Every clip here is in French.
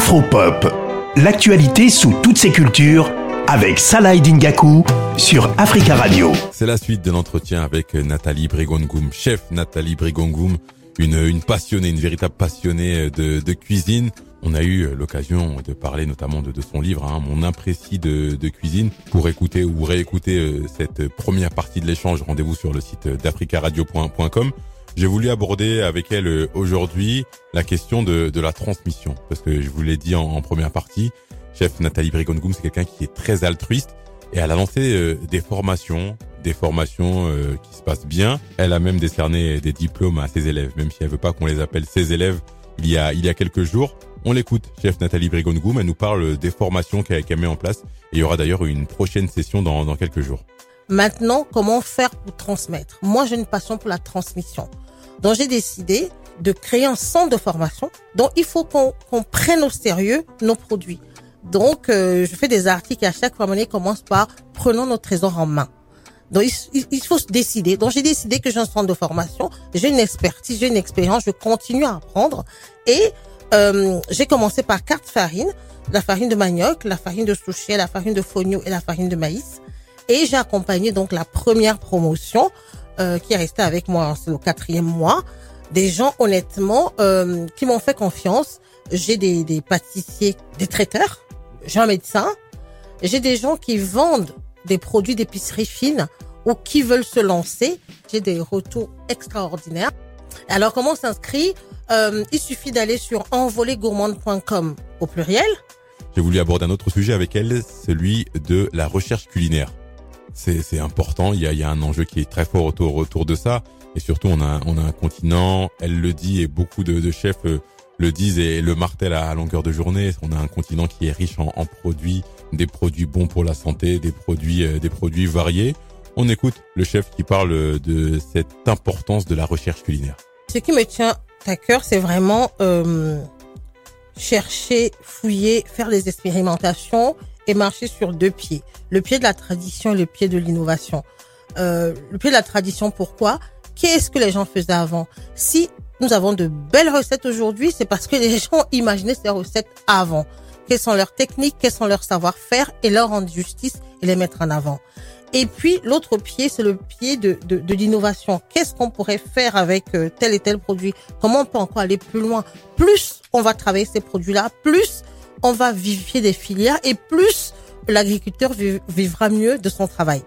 Afropop, l'actualité sous toutes ses cultures avec Salah Dingaku sur Africa Radio. C'est la suite de l'entretien avec Nathalie Brigongoum, chef Nathalie Brigongoum, une, passionnée, une véritable passionnée de, de cuisine. On a eu l'occasion de parler notamment de, son livre, hein, Mon imprécis de, de, cuisine. Pour écouter ou réécouter euh, cette première partie de l'échange, rendez-vous sur le site d'africaradio.com. J'ai voulu aborder avec elle euh, aujourd'hui la question de, de, la transmission, parce que je vous l'ai dit en, première partie, chef Nathalie Brigongoum, c'est quelqu'un qui est très altruiste et elle a lancé euh, des formations, des formations euh, qui se passent bien. Elle a même décerné des diplômes à ses élèves, même si elle veut pas qu'on les appelle ses élèves. Il y a il y a quelques jours, on l'écoute, chef Nathalie Brigongoum, elle nous parle des formations qu'elle met en place. Et il y aura d'ailleurs une prochaine session dans, dans quelques jours. Maintenant, comment faire pour transmettre? Moi, j'ai une passion pour la transmission. Donc, j'ai décidé de créer un centre de formation dont il faut qu'on prenne au sérieux nos produits. Donc, euh, je fais des articles à chaque fois, mon commence par « Prenons nos trésors en main ». Donc, il, il, faut se décider. Donc, j'ai décidé que j'ai un centre de formation, j'ai une expertise, j'ai une expérience, je continue à apprendre. Et euh, j'ai commencé par quatre farines, la farine de manioc, la farine de souchet, la farine de fonio et la farine de maïs. Et j'ai accompagné donc la première promotion euh, qui est restée avec moi, le quatrième mois. Des gens honnêtement euh, qui m'ont fait confiance. J'ai des, des pâtissiers, des traiteurs, j'ai un médecin, j'ai des gens qui vendent des produits d'épicerie fine ou qui veulent se lancer. J'ai des retours extraordinaires. Alors comment on s'inscrit? Euh, Il suffit d'aller sur envolégourmande.com au pluriel. J'ai voulu aborder un autre sujet avec elle, celui de la recherche culinaire c'est important. Il y a, il y a un enjeu qui est très fort autour, autour de ça. Et surtout, on a, on a un continent, elle le dit, et beaucoup de, de chefs euh, le disent et le martèlent à, longueur de journée. On a un continent qui est riche en, en produits, des produits bons pour la santé, des produits, euh, des produits variés. On écoute le chef qui parle de cette importance de la recherche culinaire. Ce qui me tient à cœur, c'est vraiment euh, chercher, fouiller, faire des expérimentations et marcher sur deux pieds. Le pied de la tradition et le pied de l'innovation. Euh, le pied de la tradition, pourquoi? Qu'est-ce que les gens faisaient avant? Si nous avons de belles recettes aujourd'hui, c'est parce que les gens imaginaient ces recettes avant. Quelles sont leurs techniques, quels sont leurs savoir-faire? Et leur rendre justice et les mettre en avant. Et puis l'autre pied, c'est le pied de, de, de l'innovation. Qu'est-ce qu'on pourrait faire avec euh, tel et tel produit? Comment on peut encore aller plus loin? Plus on va travailler ces produits-là, plus on va vivifier des filières et plus l'agriculteur vivra mieux de son travail.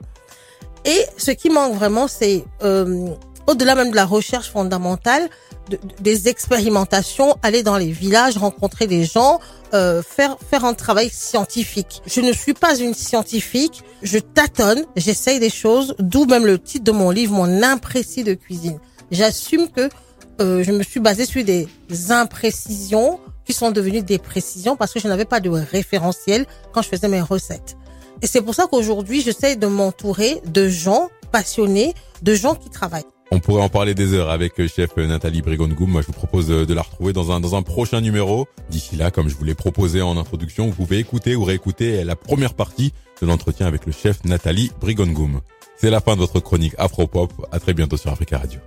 Et ce qui manque vraiment, c'est euh, au-delà même de la recherche fondamentale, des expérimentations, aller dans les villages, rencontrer des gens, euh, faire faire un travail scientifique. Je ne suis pas une scientifique, je tâtonne, j'essaye des choses, d'où même le titre de mon livre, mon imprécis de cuisine. J'assume que euh, je me suis basée sur des imprécisions qui sont devenues des précisions parce que je n'avais pas de référentiel quand je faisais mes recettes. Et c'est pour ça qu'aujourd'hui, j'essaie de m'entourer de gens passionnés, de gens qui travaillent. On pourrait en parler des heures avec euh, chef Nathalie Brigongoum. Moi, je vous propose de la retrouver dans un, dans un prochain numéro. D'ici là, comme je vous l'ai proposé en introduction, vous pouvez écouter ou réécouter la première partie de l'entretien avec le chef Nathalie Brigongoum. C'est la fin de votre chronique Afropop. À très bientôt sur Africa Radio.